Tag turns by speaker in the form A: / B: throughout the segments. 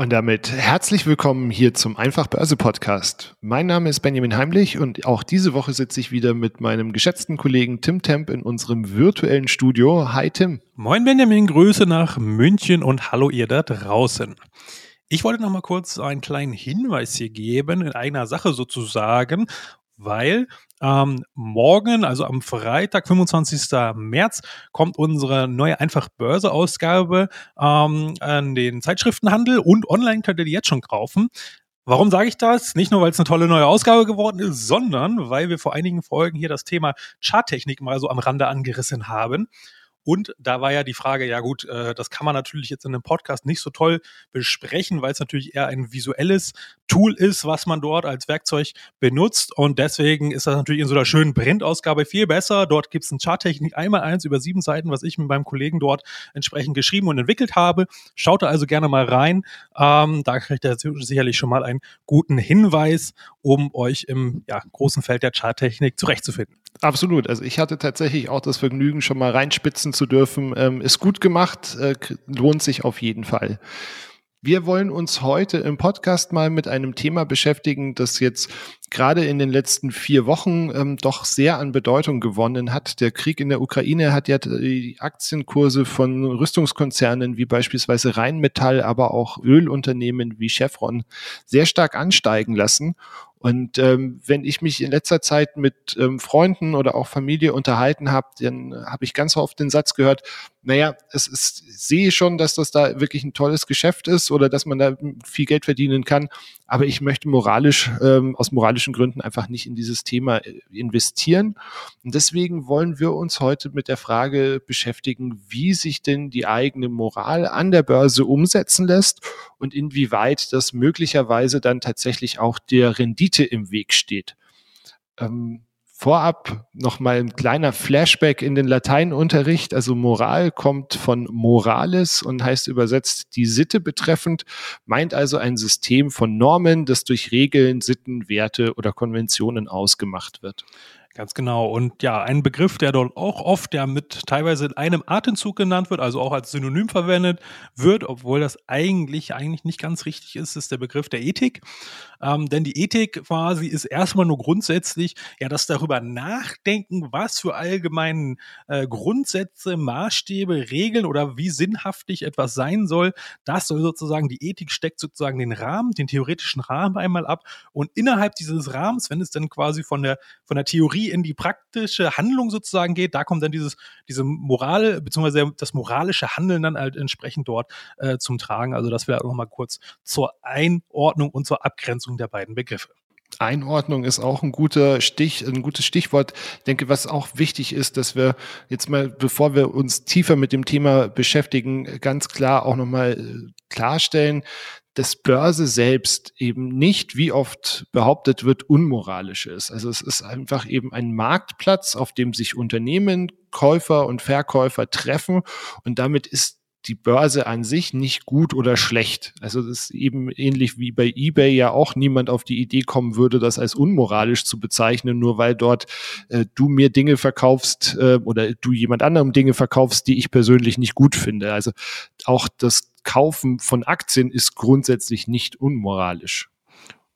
A: Und damit herzlich willkommen hier zum Einfach Börse Podcast. Mein Name ist Benjamin Heimlich und auch diese Woche sitze ich wieder mit meinem geschätzten Kollegen Tim Temp in unserem virtuellen Studio. Hi Tim.
B: Moin Benjamin, Grüße nach München und hallo ihr da draußen. Ich wollte noch mal kurz einen kleinen Hinweis hier geben, in eigener Sache sozusagen, weil ähm, morgen, also am Freitag, 25. März, kommt unsere neue Einfach-Börse-Ausgabe ähm, an den Zeitschriftenhandel und online könnt ihr die jetzt schon kaufen. Warum sage ich das? Nicht nur, weil es eine tolle neue Ausgabe geworden ist, sondern weil wir vor einigen Folgen hier das Thema Charttechnik mal so am Rande angerissen haben. Und da war ja die Frage, ja gut, äh, das kann man natürlich jetzt in einem Podcast nicht so toll besprechen, weil es natürlich eher ein visuelles Tool ist, was man dort als Werkzeug benutzt. Und deswegen ist das natürlich in so einer schönen Printausgabe viel besser. Dort gibt es ein Charttechnik einmal eins über sieben Seiten, was ich mit meinem Kollegen dort entsprechend geschrieben und entwickelt habe. Schaut da also gerne mal rein. Ähm, da kriegt ihr sicherlich schon mal einen guten Hinweis, um euch im ja, großen Feld der Charttechnik zurechtzufinden.
A: Absolut. Also ich hatte tatsächlich auch das Vergnügen, schon mal reinspitzen zu dürfen. Ähm, ist gut gemacht, äh, lohnt sich auf jeden Fall. Wir wollen uns heute im Podcast mal mit einem Thema beschäftigen, das jetzt gerade in den letzten vier Wochen ähm, doch sehr an Bedeutung gewonnen hat. Der Krieg in der Ukraine hat ja die Aktienkurse von Rüstungskonzernen wie beispielsweise Rheinmetall, aber auch Ölunternehmen wie Chevron sehr stark ansteigen lassen. Und ähm, wenn ich mich in letzter Zeit mit ähm, Freunden oder auch Familie unterhalten habe, dann habe ich ganz oft den Satz gehört, naja, es ist, sehe schon, dass das da wirklich ein tolles Geschäft ist oder dass man da viel Geld verdienen kann, aber ich möchte moralisch, ähm, aus moralischen Gründen einfach nicht in dieses Thema äh, investieren. Und deswegen wollen wir uns heute mit der Frage beschäftigen, wie sich denn die eigene Moral an der Börse umsetzen lässt und inwieweit das möglicherweise dann tatsächlich auch der Rendite im Weg steht. Ähm, vorab nochmal ein kleiner Flashback in den Lateinunterricht. Also Moral kommt von Morales und heißt übersetzt die Sitte betreffend, meint also ein System von Normen, das durch Regeln, Sitten, Werte oder Konventionen ausgemacht wird.
B: Ganz genau. Und ja, ein Begriff, der dort auch oft ja mit teilweise in einem Atemzug genannt wird, also auch als Synonym verwendet wird, obwohl das eigentlich, eigentlich nicht ganz richtig ist, ist der Begriff der Ethik. Ähm, denn die Ethik quasi ist erstmal nur grundsätzlich ja das darüber nachdenken, was für allgemeinen äh, Grundsätze, Maßstäbe, Regeln oder wie sinnhaftig etwas sein soll. Das soll sozusagen, die Ethik steckt sozusagen den Rahmen, den theoretischen Rahmen einmal ab. Und innerhalb dieses Rahmens, wenn es dann quasi von der, von der Theorie in die praktische Handlung sozusagen geht, da kommt dann dieses, diese Moral, beziehungsweise das moralische Handeln dann halt entsprechend dort äh, zum Tragen. Also das wäre auch nochmal kurz zur Einordnung und zur Abgrenzung Abgrenzung der beiden Begriffe.
A: Einordnung ist auch ein guter Stich, ein gutes Stichwort. Ich denke, was auch wichtig ist, dass wir jetzt mal, bevor wir uns tiefer mit dem Thema beschäftigen, ganz klar auch nochmal äh, klarstellen, dass Börse selbst eben nicht, wie oft behauptet wird, unmoralisch ist. Also es ist einfach eben ein Marktplatz, auf dem sich Unternehmen, Käufer und Verkäufer treffen und damit ist die Börse an sich nicht gut oder schlecht. Also das ist eben ähnlich wie bei eBay ja auch niemand auf die Idee kommen würde, das als unmoralisch zu bezeichnen, nur weil dort äh, du mir Dinge verkaufst äh, oder du jemand anderem Dinge verkaufst, die ich persönlich nicht gut finde. Also auch das Kaufen von Aktien ist grundsätzlich nicht unmoralisch.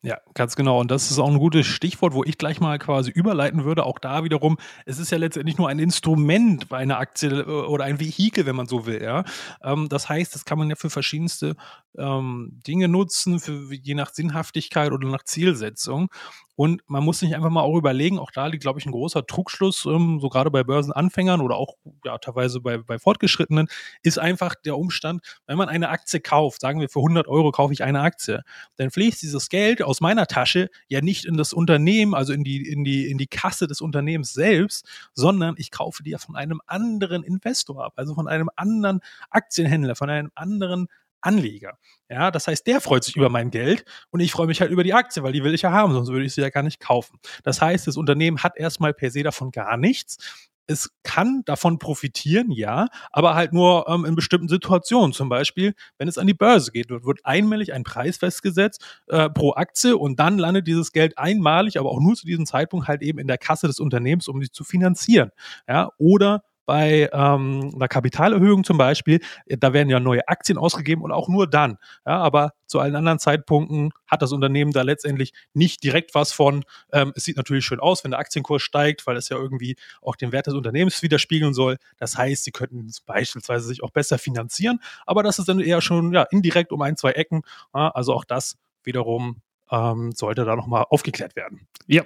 B: Ja, ganz genau. Und das ist auch ein gutes Stichwort, wo ich gleich mal quasi überleiten würde. Auch da wiederum, es ist ja letztendlich nur ein Instrument bei einer Aktie äh, oder ein Vehikel, wenn man so will. Ja? Ähm, das heißt, das kann man ja für verschiedenste ähm, Dinge nutzen, für, je nach Sinnhaftigkeit oder nach Zielsetzung. Und man muss sich einfach mal auch überlegen, auch da liegt, glaube ich, ein großer Trugschluss, ähm, so gerade bei Börsenanfängern oder auch ja, teilweise bei, bei Fortgeschrittenen, ist einfach der Umstand, wenn man eine Aktie kauft, sagen wir für 100 Euro kaufe ich eine Aktie, dann fließt dieses Geld aus meiner Tasche ja nicht in das Unternehmen, also in die, in die, in die Kasse des Unternehmens selbst, sondern ich kaufe die ja von einem anderen Investor ab, also von einem anderen Aktienhändler, von einem anderen Anleger. Ja, das heißt, der freut sich über mein Geld und ich freue mich halt über die Aktie, weil die will ich ja haben, sonst würde ich sie ja gar nicht kaufen. Das heißt, das Unternehmen hat erstmal per se davon gar nichts. Es kann davon profitieren, ja, aber halt nur ähm, in bestimmten Situationen. Zum Beispiel, wenn es an die Börse geht, wird, wird einmalig ein Preis festgesetzt äh, pro Aktie und dann landet dieses Geld einmalig, aber auch nur zu diesem Zeitpunkt halt eben in der Kasse des Unternehmens, um sie zu finanzieren. Ja, oder bei ähm, einer Kapitalerhöhung zum Beispiel, äh, da werden ja neue Aktien ausgegeben und auch nur dann. Ja, aber zu allen anderen Zeitpunkten hat das Unternehmen da letztendlich nicht direkt was von. Ähm, es sieht natürlich schön aus, wenn der Aktienkurs steigt, weil es ja irgendwie auch den Wert des Unternehmens widerspiegeln soll. Das heißt, sie könnten beispielsweise sich auch besser finanzieren, aber das ist dann eher schon ja, indirekt um ein, zwei Ecken. Ja, also auch das wiederum ähm, sollte da nochmal aufgeklärt werden.
A: Ja,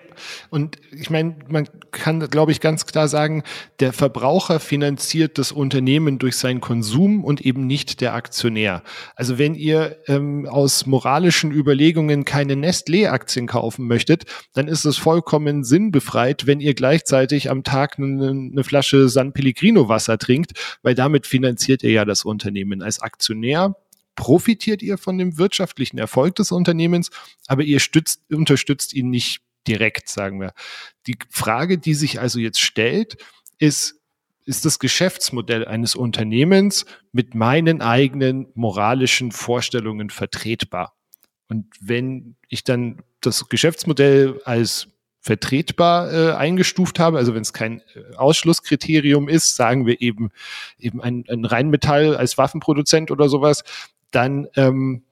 A: und ich meine, man kann, glaube ich, ganz klar sagen, der Verbraucher finanziert das Unternehmen durch seinen Konsum und eben nicht der Aktionär. Also wenn ihr ähm, aus moralischen Überlegungen keine Nestlé-Aktien kaufen möchtet, dann ist es vollkommen sinnbefreit, wenn ihr gleichzeitig am Tag eine, eine Flasche San Pellegrino Wasser trinkt, weil damit finanziert ihr ja das Unternehmen. Als Aktionär profitiert ihr von dem wirtschaftlichen Erfolg des Unternehmens, aber ihr stützt, unterstützt ihn nicht direkt, sagen wir. Die Frage, die sich also jetzt stellt, ist, ist das Geschäftsmodell eines Unternehmens mit meinen eigenen moralischen Vorstellungen vertretbar? Und wenn ich dann das Geschäftsmodell als vertretbar äh, eingestuft habe, also wenn es kein äh, Ausschlusskriterium ist, sagen wir eben eben ein, ein Rheinmetall als Waffenproduzent oder sowas, dann ähm,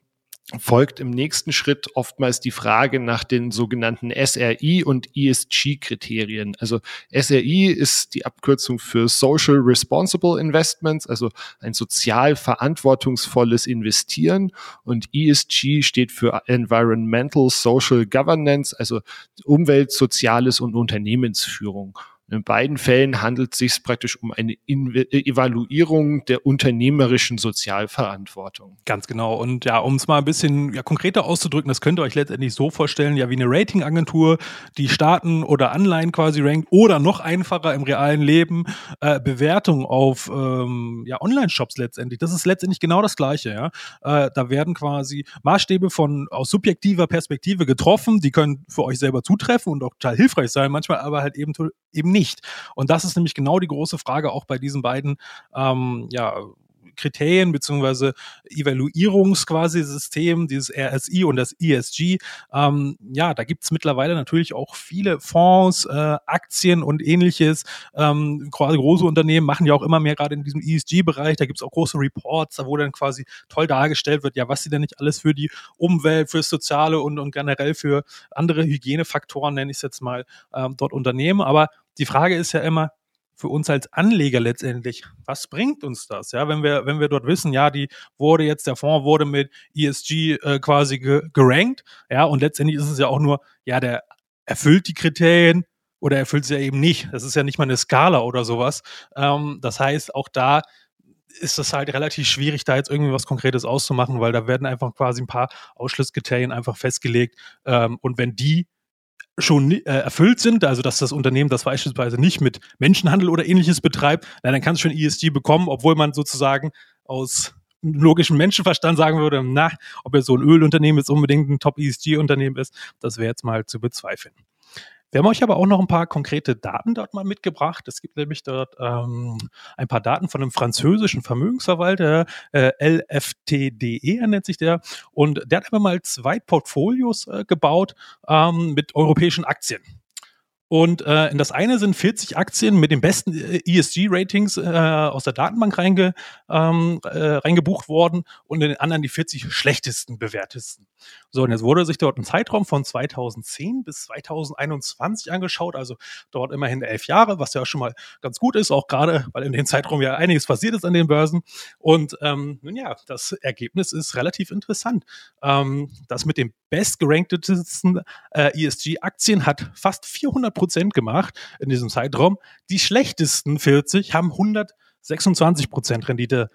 A: folgt im nächsten Schritt oftmals die Frage nach den sogenannten SRI und ESG-Kriterien. Also SRI ist die Abkürzung für Social Responsible Investments, also ein sozial verantwortungsvolles Investieren und ESG steht für Environmental Social Governance, also Umwelt, Soziales und Unternehmensführung. In beiden Fällen handelt es sich praktisch um eine äh, Evaluierung der unternehmerischen Sozialverantwortung.
B: Ganz genau. Und ja, um es mal ein bisschen ja, konkreter auszudrücken, das könnt ihr euch letztendlich so vorstellen, ja, wie eine Ratingagentur, die Staaten oder Anleihen quasi rankt oder noch einfacher im realen Leben äh, Bewertung auf ähm, ja, Online-Shops letztendlich. Das ist letztendlich genau das Gleiche. Ja? Äh, da werden quasi Maßstäbe von aus subjektiver Perspektive getroffen, die können für euch selber zutreffen und auch total hilfreich sein, manchmal aber halt eben eben nicht. Und das ist nämlich genau die große Frage auch bei diesen beiden ähm, ja, Kriterien beziehungsweise Evaluierungs quasi System, dieses RSI und das ESG. Ähm, ja, da gibt es mittlerweile natürlich auch viele Fonds, äh, Aktien und ähnliches. Ähm, quasi große Unternehmen machen ja auch immer mehr gerade in diesem ESG-Bereich. Da gibt es auch große Reports, wo dann quasi toll dargestellt wird, ja, was sie denn nicht alles für die Umwelt, fürs Soziale und, und generell für andere Hygienefaktoren, nenne ich es jetzt mal, ähm, dort unternehmen. Aber die Frage ist ja immer, für uns als Anleger letztendlich, was bringt uns das? Ja, wenn wir, wenn wir dort wissen, ja, die wurde jetzt, der Fonds wurde mit ESG äh, quasi ge gerankt, ja, und letztendlich ist es ja auch nur, ja, der erfüllt die Kriterien oder erfüllt sie ja eben nicht. Das ist ja nicht mal eine Skala oder sowas. Ähm, das heißt, auch da ist es halt relativ schwierig, da jetzt irgendwie was Konkretes auszumachen, weil da werden einfach quasi ein paar Ausschlusskriterien einfach festgelegt. Ähm, und wenn die schon äh, erfüllt sind, also dass das Unternehmen das beispielsweise nicht mit Menschenhandel oder ähnliches betreibt, na, dann kannst du schon ESG bekommen, obwohl man sozusagen aus logischem Menschenverstand sagen würde, na, ob jetzt so ein Ölunternehmen jetzt unbedingt ein Top-ESG-Unternehmen ist, das wäre jetzt mal zu bezweifeln. Wir haben euch aber auch noch ein paar konkrete Daten dort mal mitgebracht. Es gibt nämlich dort ähm, ein paar Daten von einem französischen Vermögensverwalter, äh, LFTDE nennt sich der. Und der hat einfach mal zwei Portfolios äh, gebaut ähm, mit europäischen Aktien. Und äh, in das eine sind 40 Aktien mit den besten äh, ESG-Ratings äh, aus der Datenbank reinge, ähm, äh, reingebucht worden und in den anderen die 40 schlechtesten bewertesten. So, und jetzt wurde sich dort ein Zeitraum von 2010 bis 2021 angeschaut, also dort immerhin elf Jahre, was ja schon mal ganz gut ist, auch gerade, weil in dem Zeitraum ja einiges passiert ist an den Börsen. Und ähm, nun ja, das Ergebnis ist relativ interessant. Ähm, das mit den bestgeranktesten äh, ESG-Aktien hat fast 400 Prozent gemacht in diesem Zeitraum. Die schlechtesten 40 haben 126 Prozent Rendite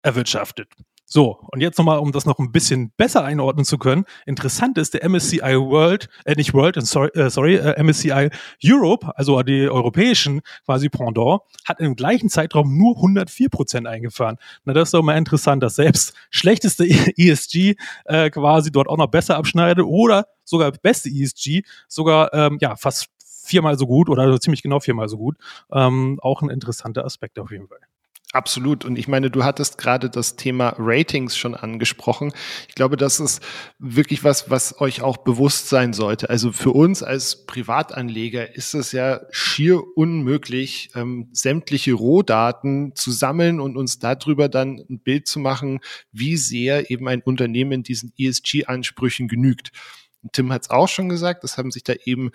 B: erwirtschaftet. So, und jetzt nochmal, um das noch ein bisschen besser einordnen zu können. Interessant ist, der MSCI World, äh, nicht World, sorry, äh, sorry äh, MSCI Europe, also die europäischen quasi Pendant, hat im gleichen Zeitraum nur 104 Prozent eingefahren. Na, das ist doch mal interessant, dass selbst schlechteste ESG äh, quasi dort auch noch besser abschneidet oder sogar beste ESG sogar ähm, ja fast viermal so gut oder ziemlich genau viermal so gut. Ähm, auch ein interessanter Aspekt auf jeden Fall.
A: Absolut. Und ich meine, du hattest gerade das Thema Ratings schon angesprochen. Ich glaube, das ist wirklich was, was euch auch bewusst sein sollte. Also für uns als Privatanleger ist es ja schier unmöglich, ähm, sämtliche Rohdaten zu sammeln und uns darüber dann ein Bild zu machen, wie sehr eben ein Unternehmen diesen ESG-Ansprüchen genügt. Tim hat es auch schon gesagt, es haben sich da eben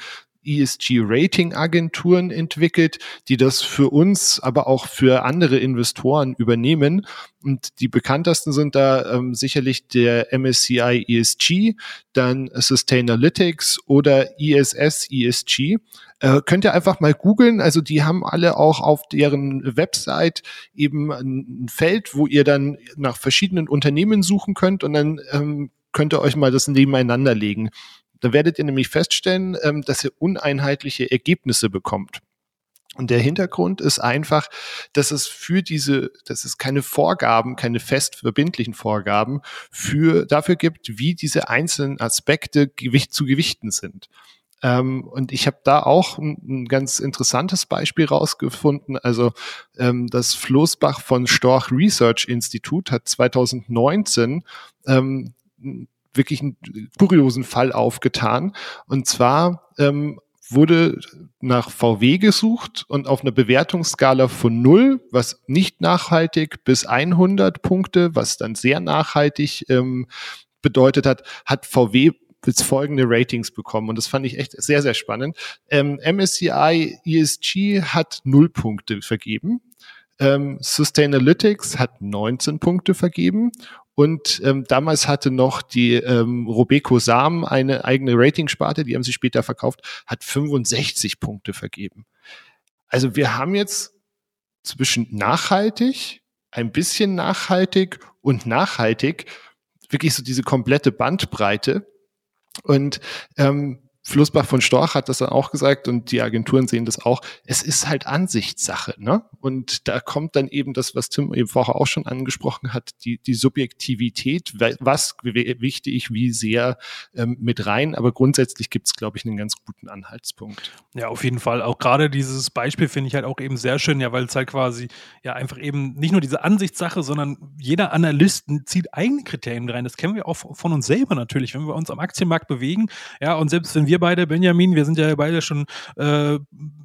A: ESG-Rating-Agenturen entwickelt, die das für uns, aber auch für andere Investoren übernehmen. Und die bekanntesten sind da ähm, sicherlich der MSCI ESG, dann Sustainalytics oder ISS ESG. Äh, könnt ihr einfach mal googeln. Also die haben alle auch auf deren Website eben ein Feld, wo ihr dann nach verschiedenen Unternehmen suchen könnt und dann ähm, könnt ihr euch mal das nebeneinander legen. Da werdet ihr nämlich feststellen, ähm, dass ihr uneinheitliche Ergebnisse bekommt. Und der Hintergrund ist einfach, dass es für diese, dass es keine Vorgaben, keine fest verbindlichen Vorgaben für, dafür gibt, wie diese einzelnen Aspekte gewicht, zu gewichten sind. Ähm, und ich habe da auch ein, ein, ganz interessantes Beispiel rausgefunden. Also ähm, das Floßbach von Storch Research Institute hat 2019 ähm, wirklich einen kuriosen Fall aufgetan. Und zwar ähm, wurde nach VW gesucht und auf einer Bewertungsskala von 0, was nicht nachhaltig, bis 100 Punkte, was dann sehr nachhaltig ähm, bedeutet hat, hat VW jetzt folgende Ratings bekommen. Und das fand ich echt sehr, sehr spannend. Ähm, MSCI ESG hat 0 Punkte vergeben. Ähm, Sustainalytics hat 19 Punkte vergeben und ähm, damals hatte noch die ähm, Robeco Sam eine eigene Ratingsparte, die haben sie später verkauft, hat 65 Punkte vergeben. Also wir haben jetzt zwischen nachhaltig, ein bisschen nachhaltig und nachhaltig wirklich so diese komplette Bandbreite. Und ähm, Flussbach von Storch hat das dann auch gesagt und die Agenturen sehen das auch. Es ist halt Ansichtssache, ne? Und da kommt dann eben das, was Tim eben vorher auch schon angesprochen hat, die, die Subjektivität, was wichtig, wie sehr ähm, mit rein. Aber grundsätzlich gibt es, glaube ich, einen ganz guten Anhaltspunkt.
B: Ja, auf jeden Fall. Auch gerade dieses Beispiel finde ich halt auch eben sehr schön, ja, weil es halt quasi ja einfach eben nicht nur diese Ansichtssache, sondern jeder Analyst zieht eigene Kriterien rein. Das kennen wir auch von uns selber natürlich, wenn wir uns am Aktienmarkt bewegen. Ja, und selbst wenn wir wir beide, Benjamin, wir sind ja beide schon äh,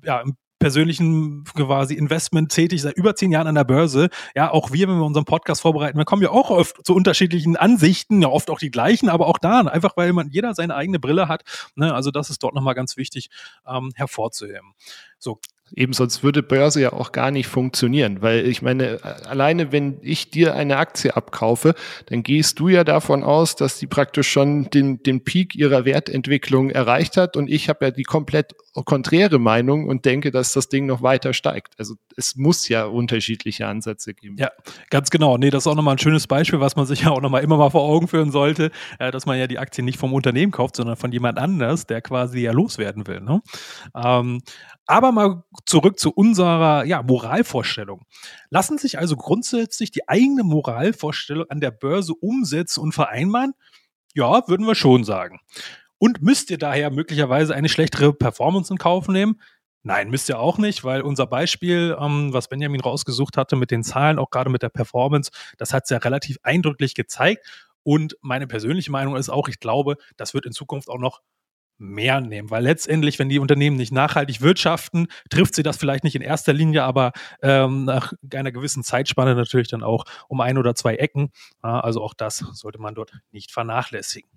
B: ja, im persönlichen quasi Investment tätig, seit über zehn Jahren an der Börse. Ja, auch wir, wenn wir unseren Podcast vorbereiten, wir kommen ja auch oft zu unterschiedlichen Ansichten, ja oft auch die gleichen, aber auch da, einfach weil man jeder seine eigene Brille hat. Ne? Also das ist dort nochmal ganz wichtig ähm, hervorzuheben. So,
A: Eben sonst würde Börse ja auch gar nicht funktionieren, weil ich meine, alleine wenn ich dir eine Aktie abkaufe, dann gehst du ja davon aus, dass die praktisch schon den, den Peak ihrer Wertentwicklung erreicht hat und ich habe ja die komplett konträre Meinung und denke, dass das Ding noch weiter steigt. Also es muss ja unterschiedliche Ansätze geben.
B: Ja, ganz genau. Nee, das ist auch nochmal ein schönes Beispiel, was man sich ja auch nochmal immer mal vor Augen führen sollte, äh, dass man ja die Aktien nicht vom Unternehmen kauft, sondern von jemand anders, der quasi ja loswerden will. Ne? Ähm, aber mal zurück zu unserer ja, Moralvorstellung. Lassen sich also grundsätzlich die eigene Moralvorstellung an der Börse umsetzen und vereinbaren? Ja, würden wir schon sagen. Und müsst ihr daher möglicherweise eine schlechtere Performance in Kauf nehmen? Nein, müsst ihr auch nicht, weil unser Beispiel, ähm, was Benjamin rausgesucht hatte mit den Zahlen, auch gerade mit der Performance, das hat es ja relativ eindrücklich gezeigt. Und meine persönliche Meinung ist auch, ich glaube, das wird in Zukunft auch noch mehr nehmen, weil letztendlich, wenn die Unternehmen nicht nachhaltig wirtschaften, trifft sie das vielleicht nicht in erster Linie, aber ähm, nach einer gewissen Zeitspanne natürlich dann auch um ein oder zwei Ecken. Also auch das sollte man dort nicht vernachlässigen.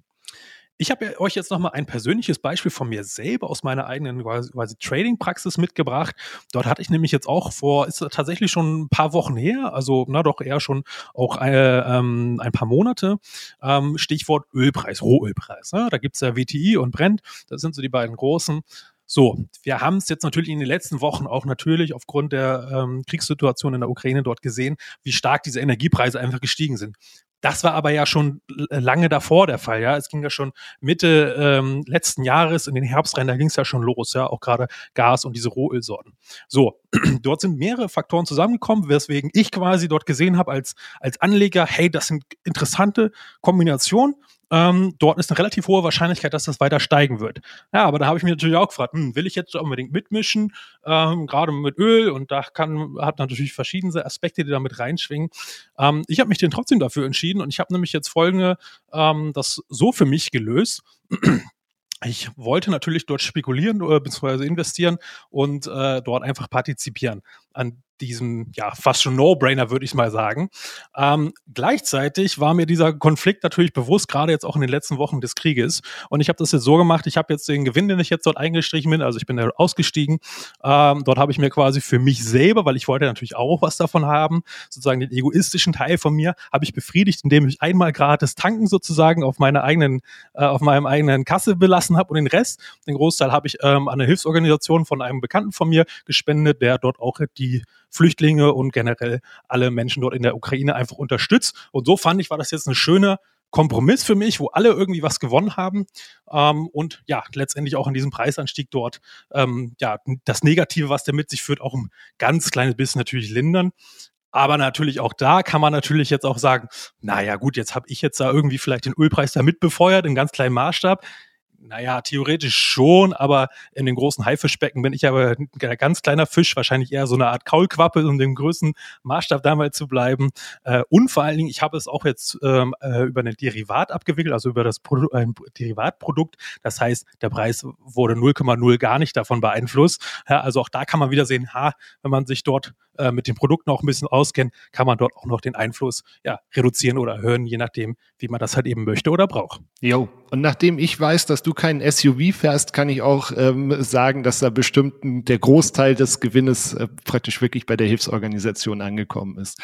B: Ich habe euch jetzt nochmal ein persönliches Beispiel von mir selber aus meiner eigenen quasi, Trading-Praxis mitgebracht. Dort hatte ich nämlich jetzt auch vor, ist tatsächlich schon ein paar Wochen her, also na doch eher schon auch äh, ähm, ein paar Monate, ähm, Stichwort Ölpreis, Rohölpreis. Ne? Da gibt's ja WTI und Brent, das sind so die beiden großen. So, wir haben es jetzt natürlich in den letzten Wochen auch natürlich aufgrund der ähm, Kriegssituation in der Ukraine dort gesehen, wie stark diese Energiepreise einfach gestiegen sind. Das war aber ja schon lange davor der Fall, ja. Es ging ja schon Mitte ähm, letzten Jahres in den Herbst rein, da ging es ja schon los, ja, auch gerade Gas und diese Rohölsorten. So, dort sind mehrere Faktoren zusammengekommen, weswegen ich quasi dort gesehen habe als, als Anleger, hey, das sind interessante Kombinationen. Ähm, dort ist eine relativ hohe Wahrscheinlichkeit, dass das weiter steigen wird. Ja, aber da habe ich mich natürlich auch gefragt, hm, will ich jetzt unbedingt mitmischen, ähm, gerade mit Öl und da kann, hat natürlich verschiedene Aspekte, die da mit reinschwingen. Ähm, ich habe mich den trotzdem dafür entschieden und ich habe nämlich jetzt folgende, ähm, das so für mich gelöst. Ich wollte natürlich dort spekulieren äh, bzw. investieren und äh, dort einfach partizipieren an diesem, ja, fast schon No-Brainer, würde ich mal sagen. Ähm, gleichzeitig war mir dieser Konflikt natürlich bewusst, gerade jetzt auch in den letzten Wochen des Krieges. Und ich habe das jetzt so gemacht, ich habe jetzt den Gewinn, den ich jetzt dort eingestrichen bin, also ich bin da ausgestiegen. Ähm, dort habe ich mir quasi für mich selber, weil ich wollte natürlich auch was davon haben, sozusagen den egoistischen Teil von mir, habe ich befriedigt, indem ich einmal gratis tanken sozusagen auf meiner eigenen, äh, auf meinem eigenen Kasse belassen habe und den Rest, den Großteil habe ich ähm, an eine Hilfsorganisation von einem Bekannten von mir gespendet, der dort auch die Flüchtlinge und generell alle Menschen dort in der Ukraine einfach unterstützt. Und so fand ich, war das jetzt eine schöne Kompromiss für mich, wo alle irgendwie was gewonnen haben ähm, und ja, letztendlich auch in diesem Preisanstieg dort ähm, ja, das Negative, was der mit sich führt, auch ein ganz kleines bisschen natürlich lindern. Aber natürlich auch da kann man natürlich jetzt auch sagen, naja gut, jetzt habe ich jetzt da irgendwie vielleicht den Ölpreis da mitbefeuert, in ganz kleinem Maßstab. Naja, theoretisch schon, aber in den großen Haifischbecken bin ich aber ein ganz kleiner Fisch, wahrscheinlich eher so eine Art Kaulquappe, um dem größten Maßstab damals zu bleiben. Äh, und vor allen Dingen, ich habe es auch jetzt ähm, äh, über ein Derivat abgewickelt, also über das Produ ein Derivatprodukt. Das heißt, der Preis wurde 0,0 gar nicht davon beeinflusst. Also auch da kann man wieder sehen, ha, wenn man sich dort äh, mit den Produkten auch ein bisschen auskennt, kann man dort auch noch den Einfluss ja, reduzieren oder erhöhen, je nachdem, wie man das halt eben möchte oder braucht.
A: Jo, und nachdem ich weiß, dass du keinen SUV fährst, kann ich auch ähm, sagen, dass da bestimmt der Großteil des Gewinnes äh, praktisch wirklich bei der Hilfsorganisation angekommen ist.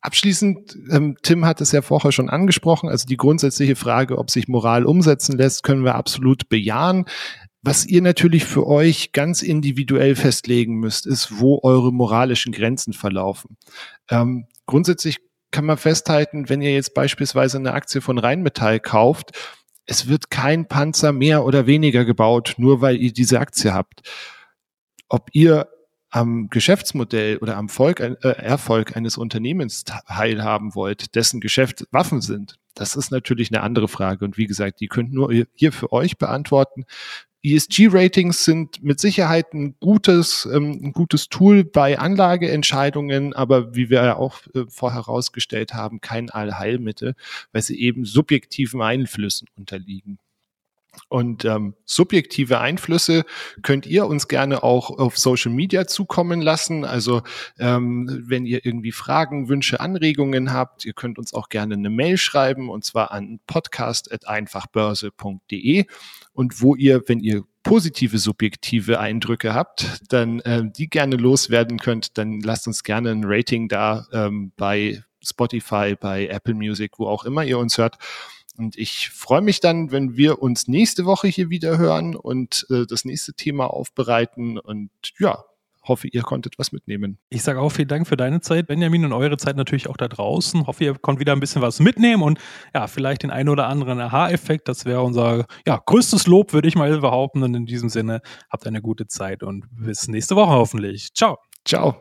A: Abschließend, ähm, Tim hat es ja vorher schon angesprochen, also die grundsätzliche Frage, ob sich Moral umsetzen lässt, können wir absolut bejahen. Was ihr natürlich für euch ganz individuell festlegen müsst, ist, wo eure moralischen Grenzen verlaufen. Ähm, grundsätzlich kann man festhalten, wenn ihr jetzt beispielsweise eine Aktie von Rheinmetall kauft, es wird kein Panzer mehr oder weniger gebaut, nur weil ihr diese Aktie habt. Ob ihr am Geschäftsmodell oder am Volk, äh, Erfolg eines Unternehmens teilhaben wollt, dessen Geschäft Waffen sind, das ist natürlich eine andere Frage. Und wie gesagt, die könnt nur hier für euch beantworten. ESG-Ratings sind mit Sicherheit ein gutes, ähm, ein gutes Tool bei Anlageentscheidungen, aber wie wir ja auch äh, vorher herausgestellt haben, kein Allheilmittel, weil sie eben subjektiven Einflüssen unterliegen. Und ähm, subjektive Einflüsse könnt ihr uns gerne auch auf Social Media zukommen lassen. Also ähm, wenn ihr irgendwie Fragen, Wünsche, Anregungen habt, ihr könnt uns auch gerne eine Mail schreiben und zwar an podcast.einfachbörse.de und wo ihr, wenn ihr positive subjektive Eindrücke habt, dann äh, die gerne loswerden könnt, dann lasst uns gerne ein Rating da ähm, bei Spotify, bei Apple Music, wo auch immer ihr uns hört. Und ich freue mich dann, wenn wir uns nächste Woche hier wieder hören und äh, das nächste Thema aufbereiten. Und ja, hoffe, ihr konntet was mitnehmen.
B: Ich sage auch vielen Dank für deine Zeit, Benjamin, und eure Zeit natürlich auch da draußen. Hoffe, ihr konntet wieder ein bisschen was mitnehmen und ja, vielleicht den einen oder anderen Aha-Effekt. Das wäre unser ja, größtes Lob, würde ich mal behaupten. Und in diesem Sinne, habt eine gute Zeit und bis nächste Woche hoffentlich. Ciao.
A: Ciao.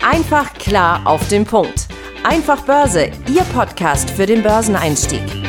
C: Einfach klar auf den Punkt. Einfach Börse, Ihr Podcast für den Börseneinstieg.